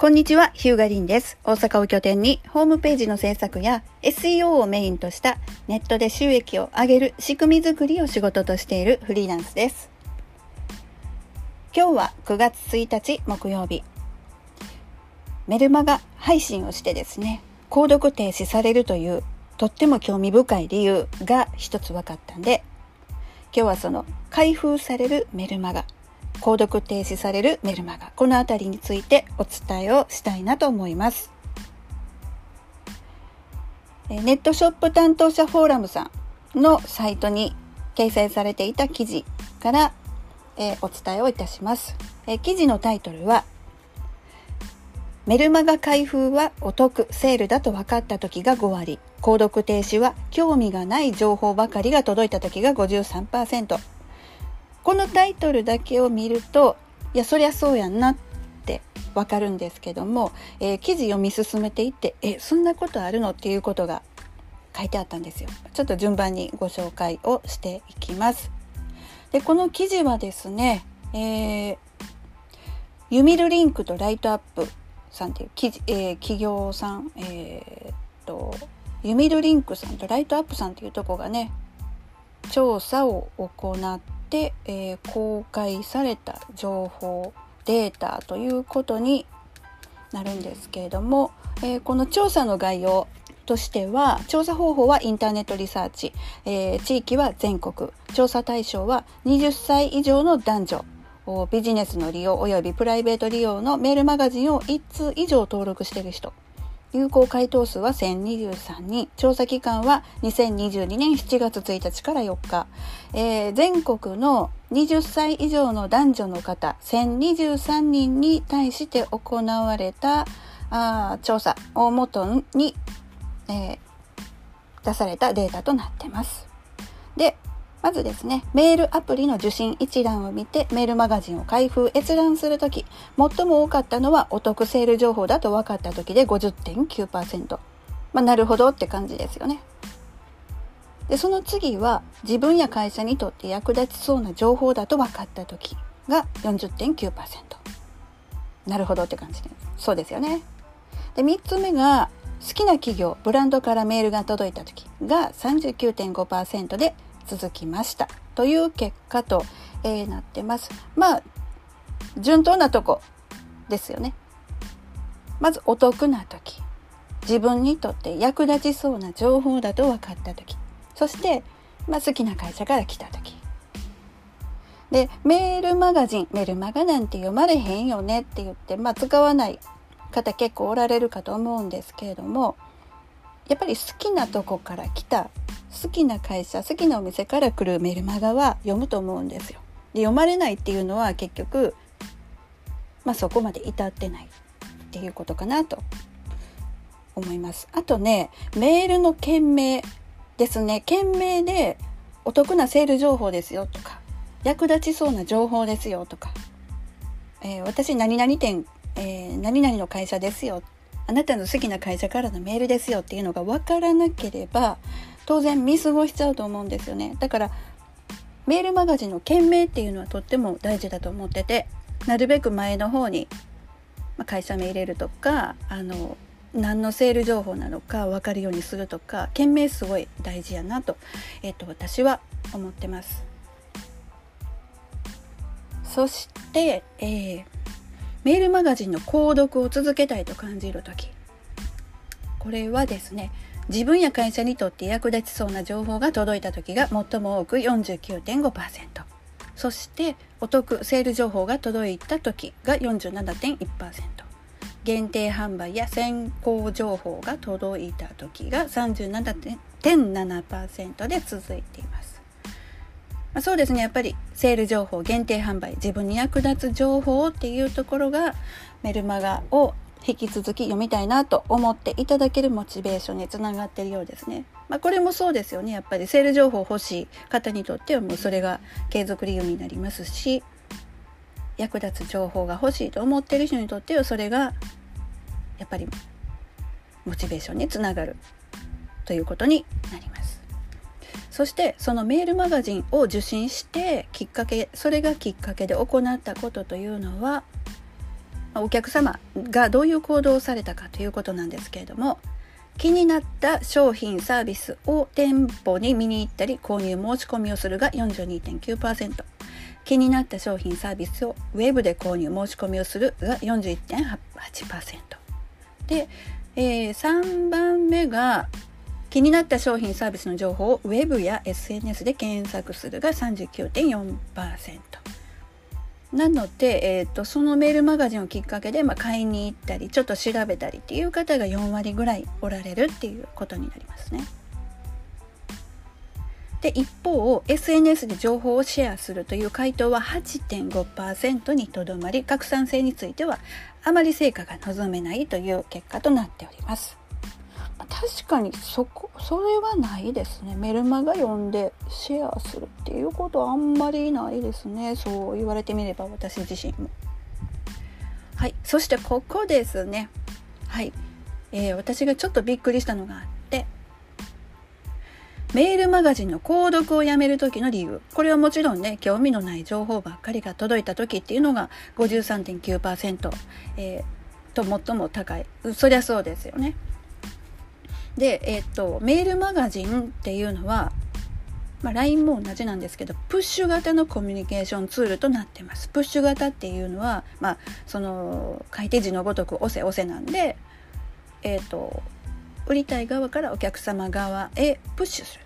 こんにちは、ヒューガリンです。大阪を拠点にホームページの制作や SEO をメインとしたネットで収益を上げる仕組み作りを仕事としているフリーランスです。今日は9月1日木曜日。メルマガ配信をしてですね、購読停止されるというとっても興味深い理由が一つ分かったんで、今日はその開封されるメルマガ購読停止されるメルマガ。このあたりについてお伝えをしたいなと思います。ネットショップ担当者フォーラムさんのサイトに掲載されていた記事から、えー、お伝えをいたします、えー、記事のタイトルはメルマガ開封はお得セールだと分かった時が5割。購読停止は興味がない情報ばかりが届いた時が53%このタイトルだけを見るといやそりゃそうやんなってわかるんですけども、えー、記事読み進めていってえそんなことあるのっていうことが書いてあったんですよ。ちょっと順番にご紹介をしていきます。でこの記事はですね、えー、ユミルリンクとライトアップさんっていう記事、えー、企業さんえー、とユミルリンクさんとライトアップさんっていうとこがね調査を行って、えー、公開された情報データということになるんですけれども、えー、この調査の概要としては調査方法はインターネットリサーチ、えー、地域は全国。調査対象は20歳以上の男女。ビジネスの利用及びプライベート利用のメールマガジンを1通以上登録している人。有効回答数は1023人調査期間は2022年7月1日から4日、えー、全国の20歳以上の男女の方1023人に対して行われたあ調査をもとに、えー、出されたデータとなってます。でまずですね、メールアプリの受信一覧を見てメールマガジンを開封閲覧するとき、最も多かったのはお得セール情報だと分かったときで50.9%。まあ、なるほどって感じですよね。で、その次は自分や会社にとって役立ちそうな情報だと分かったときが40.9%。なるほどって感じです。そうですよね。で、3つ目が好きな企業、ブランドからメールが届いたときが39.5%で続きましたという結果と、えー、なってます。まあ順当なとこですよね。まずお得な時自分にとって役立ちそうな情報だと分かった時そして、まあ、好きな会社から来た時でメールマガジンメルマガなんて読まれへんよねって言って、まあ、使わない方結構おられるかと思うんですけれどもやっぱり好きなとこから来た好きな会社好きなお店から来るメルマガは読むと思うんですよ。で読まれないっていうのは結局、まあ、そこまで至ってないっていうことかなと思います。あとねメールの件名ですね件名でお得なセール情報ですよとか役立ちそうな情報ですよとか、えー、私何々店、えー、何々の会社ですよあなたの好きな会社からのメールですよっていうのが分からなければ当然見過ごしちゃうと思うんですよね。だからメールマガジンの件名っていうのはとっても大事だと思っててなるべく前の方に会社名入れるとかあの何のセール情報なのか分かるようにするとか件名すごい大事やなと,、えー、と私は思ってます。そして、えー、メールマガジンの購読を続けたいと感じる時。これはですね自分や会社にとって役立ちそうな情報が届いた時が最も多く49.5%そしてお得セール情報が届いた時が47.1%限定販売や先行情報が届いた時が37.7%で続いています、まあ、そうですね。やっぱりセール情報限定販売自分に役立つ情報っていうところがメルマガを引き続き読みたいなと思っていただけるモチベーションにつながっているようですね。まあ、これもそうですよね。やっぱりセール情報欲しい方にとってはもうそれが継続理由になりますし、役立つ情報が欲しいと思っている人にとってはそれがやっぱりモチベーションにつながるということになります。そしてそのメールマガジンを受信してきっかけそれがきっかけで行ったことというのはお客様がどういう行動をされたかということなんですけれども気になった商品サービスを店舗に見に行ったり購入申し込みをするが42.9%気になった商品サービスをウェブで購入申し込みをするが41.8%で、えー、3番目が気になった商品サービスの情報をウェブや SNS で検索するが39.4%。なので、えーと、そのメールマガジンをきっかけで、まあ、買いに行ったりちょっと調べたりっていう方が4割ぐらいおられるっていうことになりますね。で一方 SNS で情報をシェアするという回答は8.5%にとどまり拡散性についてはあまり成果が望めないという結果となっております。確かにそこそれはないですね。メルマガ読んでシェアするっていうことはあんまりないですね。そう言われてみれば私自身も。はい。そしてここですね。はい、えー、私がちょっとびっくりしたのがあって。メールマガジンの購読をやめる時の理由。これはもちろんね興味のない情報ばっかりが届いた時っていうのが53.9%、えー、と最も高い。そりゃそうですよね。で、えっ、と、メールマガジンっていうのは、まあ、LINE も同じなんですけど、プッシュ型のコミュニケーションツールとなってます。プッシュ型っていうのは、まあ、その、開手時のごとく押せ押せなんで、えっ、と、売りたい側からお客様側へプッシュする。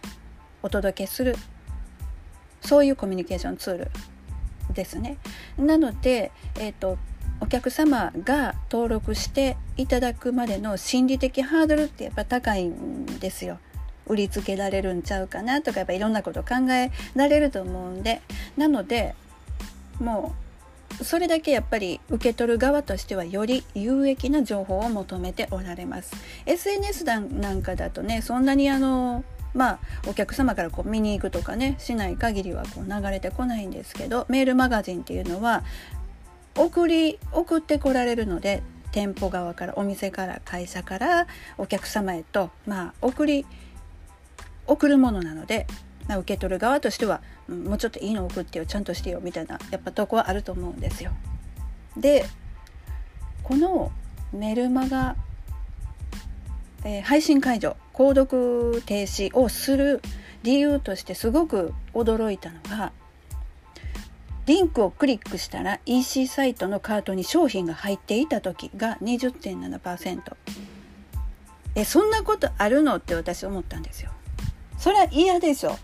お届けする。そういうコミュニケーションツールですね。なので、えっ、と、お客様が登録していただくまでの心理的ハードルってやっぱ高いんですよ。売りつけられるんちゃうかなとかやっぱいろんなこと考えられると思うんでなのでもうそれだけやっぱり受け取る側としてはより有益な情報を求めておられます SNS なんかだとねそんなにあのまあお客様からこう見に行くとかねしない限りはこう流れてこないんですけどメールマガジンっていうのは送り送ってこられるので店舗側からお店から会社からお客様へとまあ送り送るものなので、まあ、受け取る側としては、うん、もうちょっといいの送ってよちゃんとしてよみたいなやっぱとこはあると思うんですよ。でこのメルマガ、えー、配信解除購読停止をする理由としてすごく驚いたのがリンクをクリックしたら EC サイトのカートに商品が入っていた時が20.7%えそんなことあるのって私思ったんですよ。それは嫌でしょ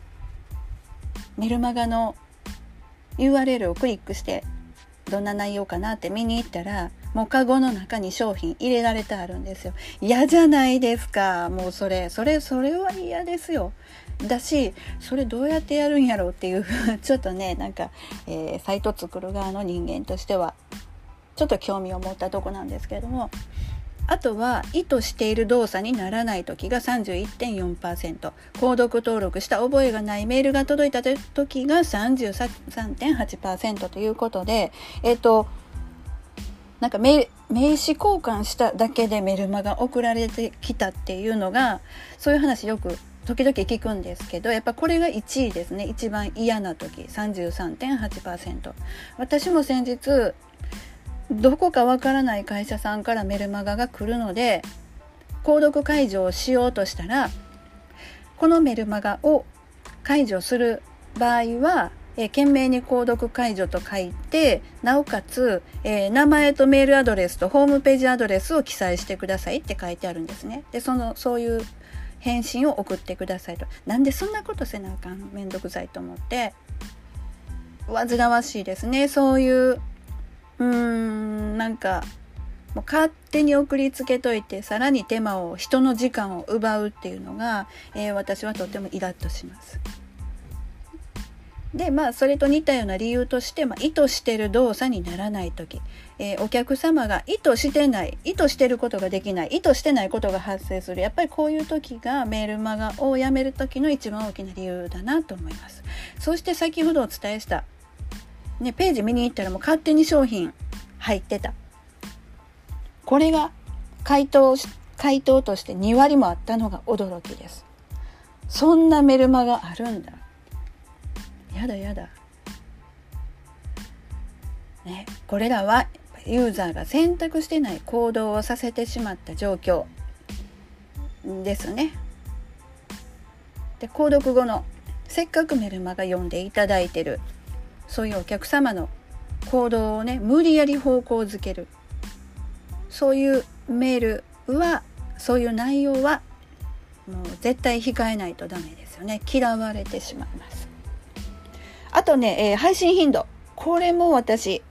メルマガの URL をクリックしてどんな内容かなって見に行ったらもうカゴの中に商品入れられてあるんですよ。嫌じゃないですか。もうそれそれそれは嫌ですよ。だしそれどうやってやるんやろうっていう ちょっとねなんか、えー、サイト作る側の人間としてはちょっと興味を持ったとこなんですけれどもあとは意図している動作にならない時が31.4%購読登録した覚えがないメールが届いた時が33.8%ということでえっ、ー、となんか名名刺交換しただけでメルマが送られてきたっていうのがそういう話よく時々聞くんですけどやっぱこれが1位ですね。一番嫌な時。33.8%私も先日どこかわからない会社さんからメルマガが来るので購読解除をしようとしたらこのメルマガを解除する場合はえー、懸命に購読解除と書いて、なおかつ、えー、名前とメールアドレスとホームページアドレスを記載してくださいって書いてあるんですね。で、その、そういう返信を送ってくださいと。なんでそんなことせなあかんめんどくさいと思って。煩わしいですね。そういううーんなんかもう勝手に送りつけといてさらに手間を人の時間を奪うっていうのが、えー、私はとてもイラッとします。でまあそれと似たような理由として、まあ、意図してる動作にならない時、えー、お客様が意図してない意図してることができない意図してないことが発生する。やっぱりこういう時がメールマガをやめる時の一番大きな理由だなと思います。そして先ほどお伝えした、ね、ページ見に行ったらもう勝手に商品入ってた。これが回答回答として2割もあったのが驚きです。そんなメルマガあるんだ。やだやだ。ね、これらはユーザーが選択してない行動をさせてしまった状況ですね。で購読後のせっかくメルマガ読んでいただいてるそういうお客様の行動をね無理やり方向づけるそういうメールはそういう内容はもう絶対控えないとダメですよね嫌われてしまいますあとね、えー、配信頻度これも私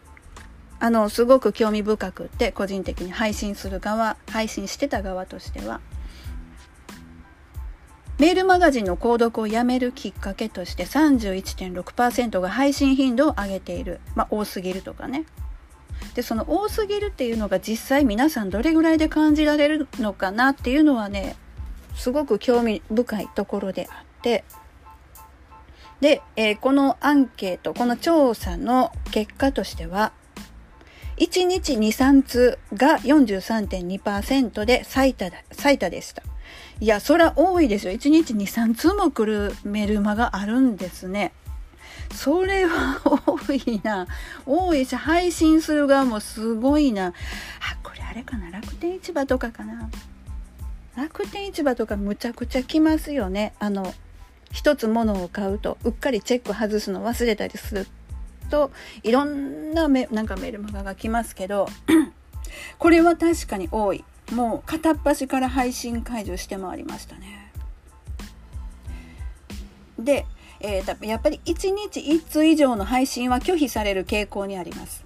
あのすごく興味深くて個人的に配信する側配信してた側としてはメールマガジンの購読をやめるきっかけとして31.6%が配信頻度を上げている。まあ多すぎるとかね。で、その多すぎるっていうのが実際皆さんどれぐらいで感じられるのかなっていうのはね、すごく興味深いところであって、で、えー、このアンケート、この調査の結果としては、1日2、3通が43.2%で最多だ、最多でした。いや、そら多いですよ。1日2、3通も来るメルマがあるんですね。それは多いな。多いし、配信する側もすごいな。あ、これあれかな。楽天市場とかかな。楽天市場とかむちゃくちゃ来ますよね。あの、一つ物を買うと、うっかりチェック外すの忘れたりすると、いろんなメなんかメルマガが来ますけど、これは確かに多い。もう片っ端から配信解除して回りましたね。で、えー、やっぱり1日1通以上の配信は拒否される傾向にあります。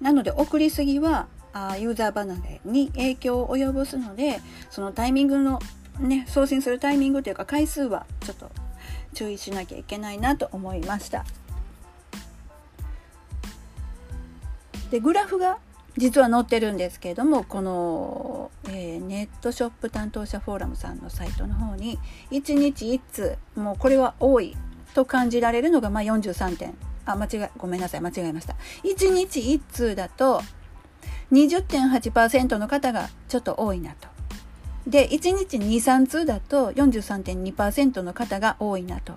なので送りすぎはあユーザー離れに影響を及ぼすのでそのタイミングのね送信するタイミングというか回数はちょっと注意しなきゃいけないなと思いました。でグラフが実は載ってるんですけれどもこの、えー、ネットショップ担当者フォーラムさんのサイトの方に1日1通もうこれは多いと感じられるのがまあ43点。あ間違いごめんなさい間違えました。1日1通だと20.8%の方がちょっと多いなと。で1日23通だと43.2%の方が多いなと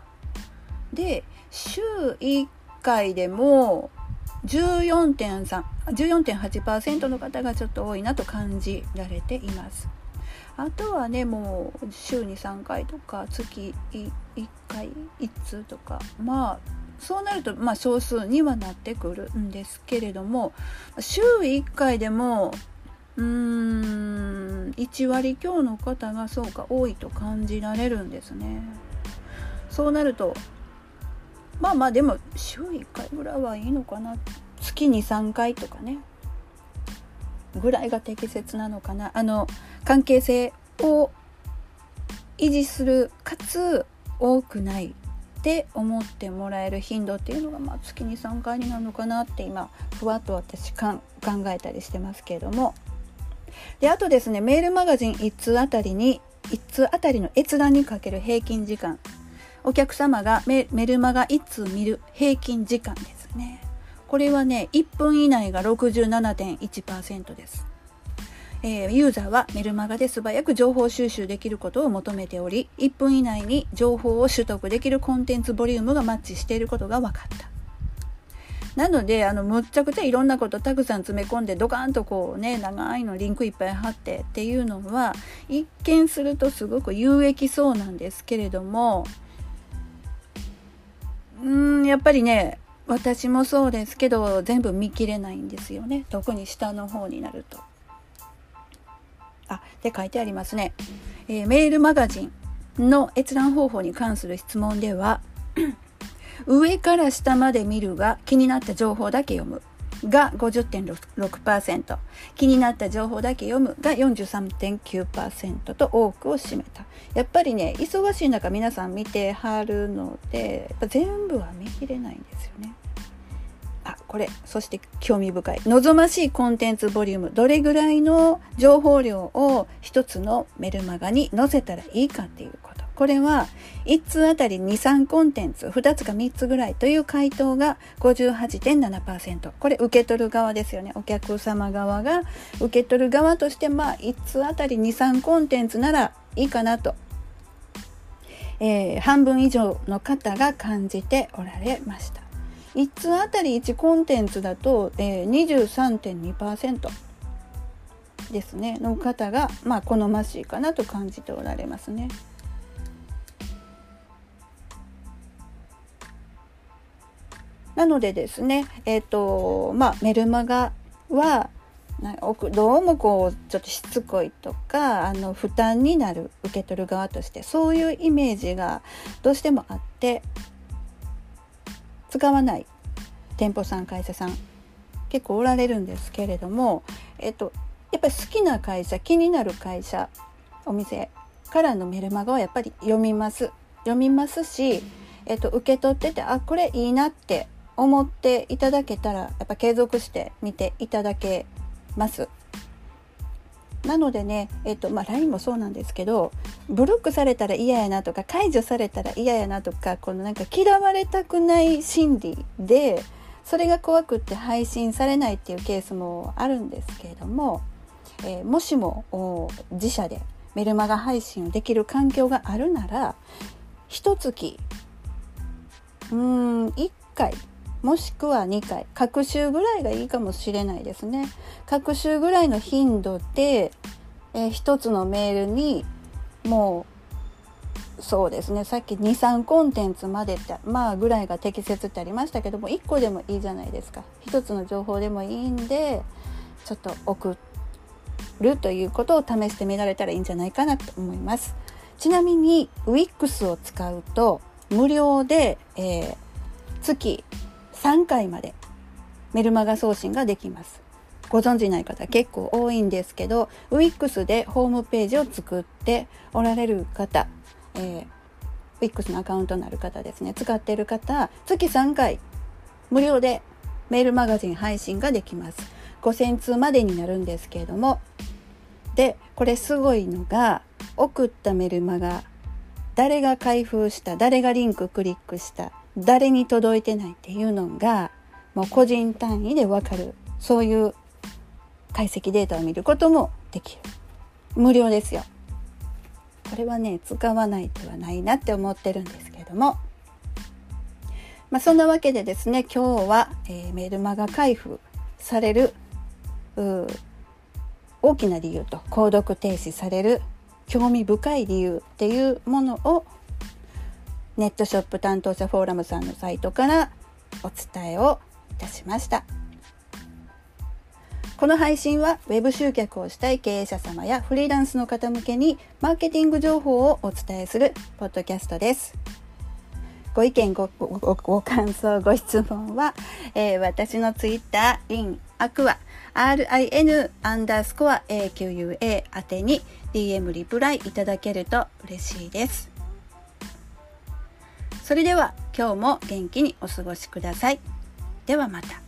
で週1回でも14.3 14.8%の方がちょっと多いなと感じられています。あとはねもう週に3回とか月1回1通とかまあそうなるとまあ少数にはなってくるんですけれども週1回でもうーん。1割強の方がそうか多いと感じられるんですね。そうなるとまあまあでも週1回ぐらいはいいのかな。月に3回とかね。ぐらいが適切なのかな。あの関係性を維持するかつ多くないって思ってもらえる頻度っていうのが、まあ、月に3回になるのかなって今ふわっと私考えたりしてますけれども。であとですねメールマガジン1通あたりに1通あたりの閲覧にかける平均時間。お客様がメルマガ1通見る平均時間ですね。これはね1分以内が67.1%です、えー、ユーザーはメルマガで素早く情報収集できることを求めており1分以内に情報を取得できるコンテンツボリュームがマッチしていることが分かった。なのであのむっちゃくちゃいろんなことたくさん詰め込んでドカーンとこうね長いのリンクいっぱい貼ってっていうのは一見するとすごく有益そうなんですけれどもうんやっぱりね私もそうですけど全部見切れないんですよね特に下の方になると。あで書いてありますね、えー、メールマガジンの閲覧方法に関する質問では上から下まで見るが気になった情報だけ読む。が50.6%気になった情報だけ読むが43.9%と多くを占めた。やっぱりね忙しい中皆さん見てはるのでやっぱ全部は見切れないんですよね。あこれ。そして興味深い。望ましいコンテンツボリューム。どれぐらいの情報量を一つのメルマガに載せたらいいかっていうこと。これは1通あたり2、3コンテンツ、2つか3つぐらいという回答が58.7%。これ受け取る側ですよね。お客様側が受け取る側としてまあ1通あたり2、3コンテンツならいいかなと。えー、半分以上の方が感じておられました。1通あたり1コンテンツだと、えー、23.2%ですねの方が、まあ、好ましいかなと感じておられますね。なのでですね、えっ、ー、とまあ、メルマガはどうもこうちょっとしつこいとかあの負担になる受け取る側としてそういうイメージがどうしてもあって使わない店舗さん会社さん結構おられるんですけれども、えっと、やっぱり好きな会社気になる会社お店からのメルマガはやっぱり読みます。読みますし、えっと、受け取っててあこれいいなって思っていただけたらやっぱ継続して見ていただけます。なのでね、えっとまあ、LINE もそうなんですけどブロックされたら嫌やなとか解除されたら嫌やなとかこのなんか嫌われたくない心理でそれが怖くって配信されないっていうケースもあるんですけれども、えー、もしも自社でメルマガ配信できる環境があるなら一月うん1回もしくは2回各週ぐらいがいいかもしれないですね。各週ぐらいの頻度で、えー、1つのメールにもうそうですね。さっき23コンテンツまでってまあぐらいが適切ってありましたけども1個でもいいじゃないですか。1つの情報でもいいんでちょっと送るということを試してみられたらいいんじゃないかなと思います。ちなみに Wix を使うと無料で、えー、月3回までメルマガ送信ができます。ご存知ない方結構多いんですけど Wix でホームページを作っておられる方、えー、Wix のアカウントのある方ですね使ってる方月3回無料でメールマガジン配信ができます5000通までになるんですけれどもでこれすごいのが送ったメルマガ誰が開封した誰がリンククリックした誰に届いてないっていうのがもう個人単位でわかるそういう解析データを見ることもできる。無料ですよ。これはね使わない手はないなって思ってるんですけども。まあ、そんなわけでですね今日は、えー、メルマガ開封される大きな理由と購読停止される興味深い理由っていうものをネットショップ担当者フォーラムさんのサイトからお伝えをいたしました。この配信は Web 集客をしたい経営者様やフリーランスの方向けにマーケティング情報をお伝えするポッドキャストです。ご意見ご、ご、ご感想、ご質問は、えー、私のツイッター、リン、アクア、RIN アンダースコア AQUA 宛てに DM リプライいただけると嬉しいです。それでは今日も元気にお過ごしください。ではまた。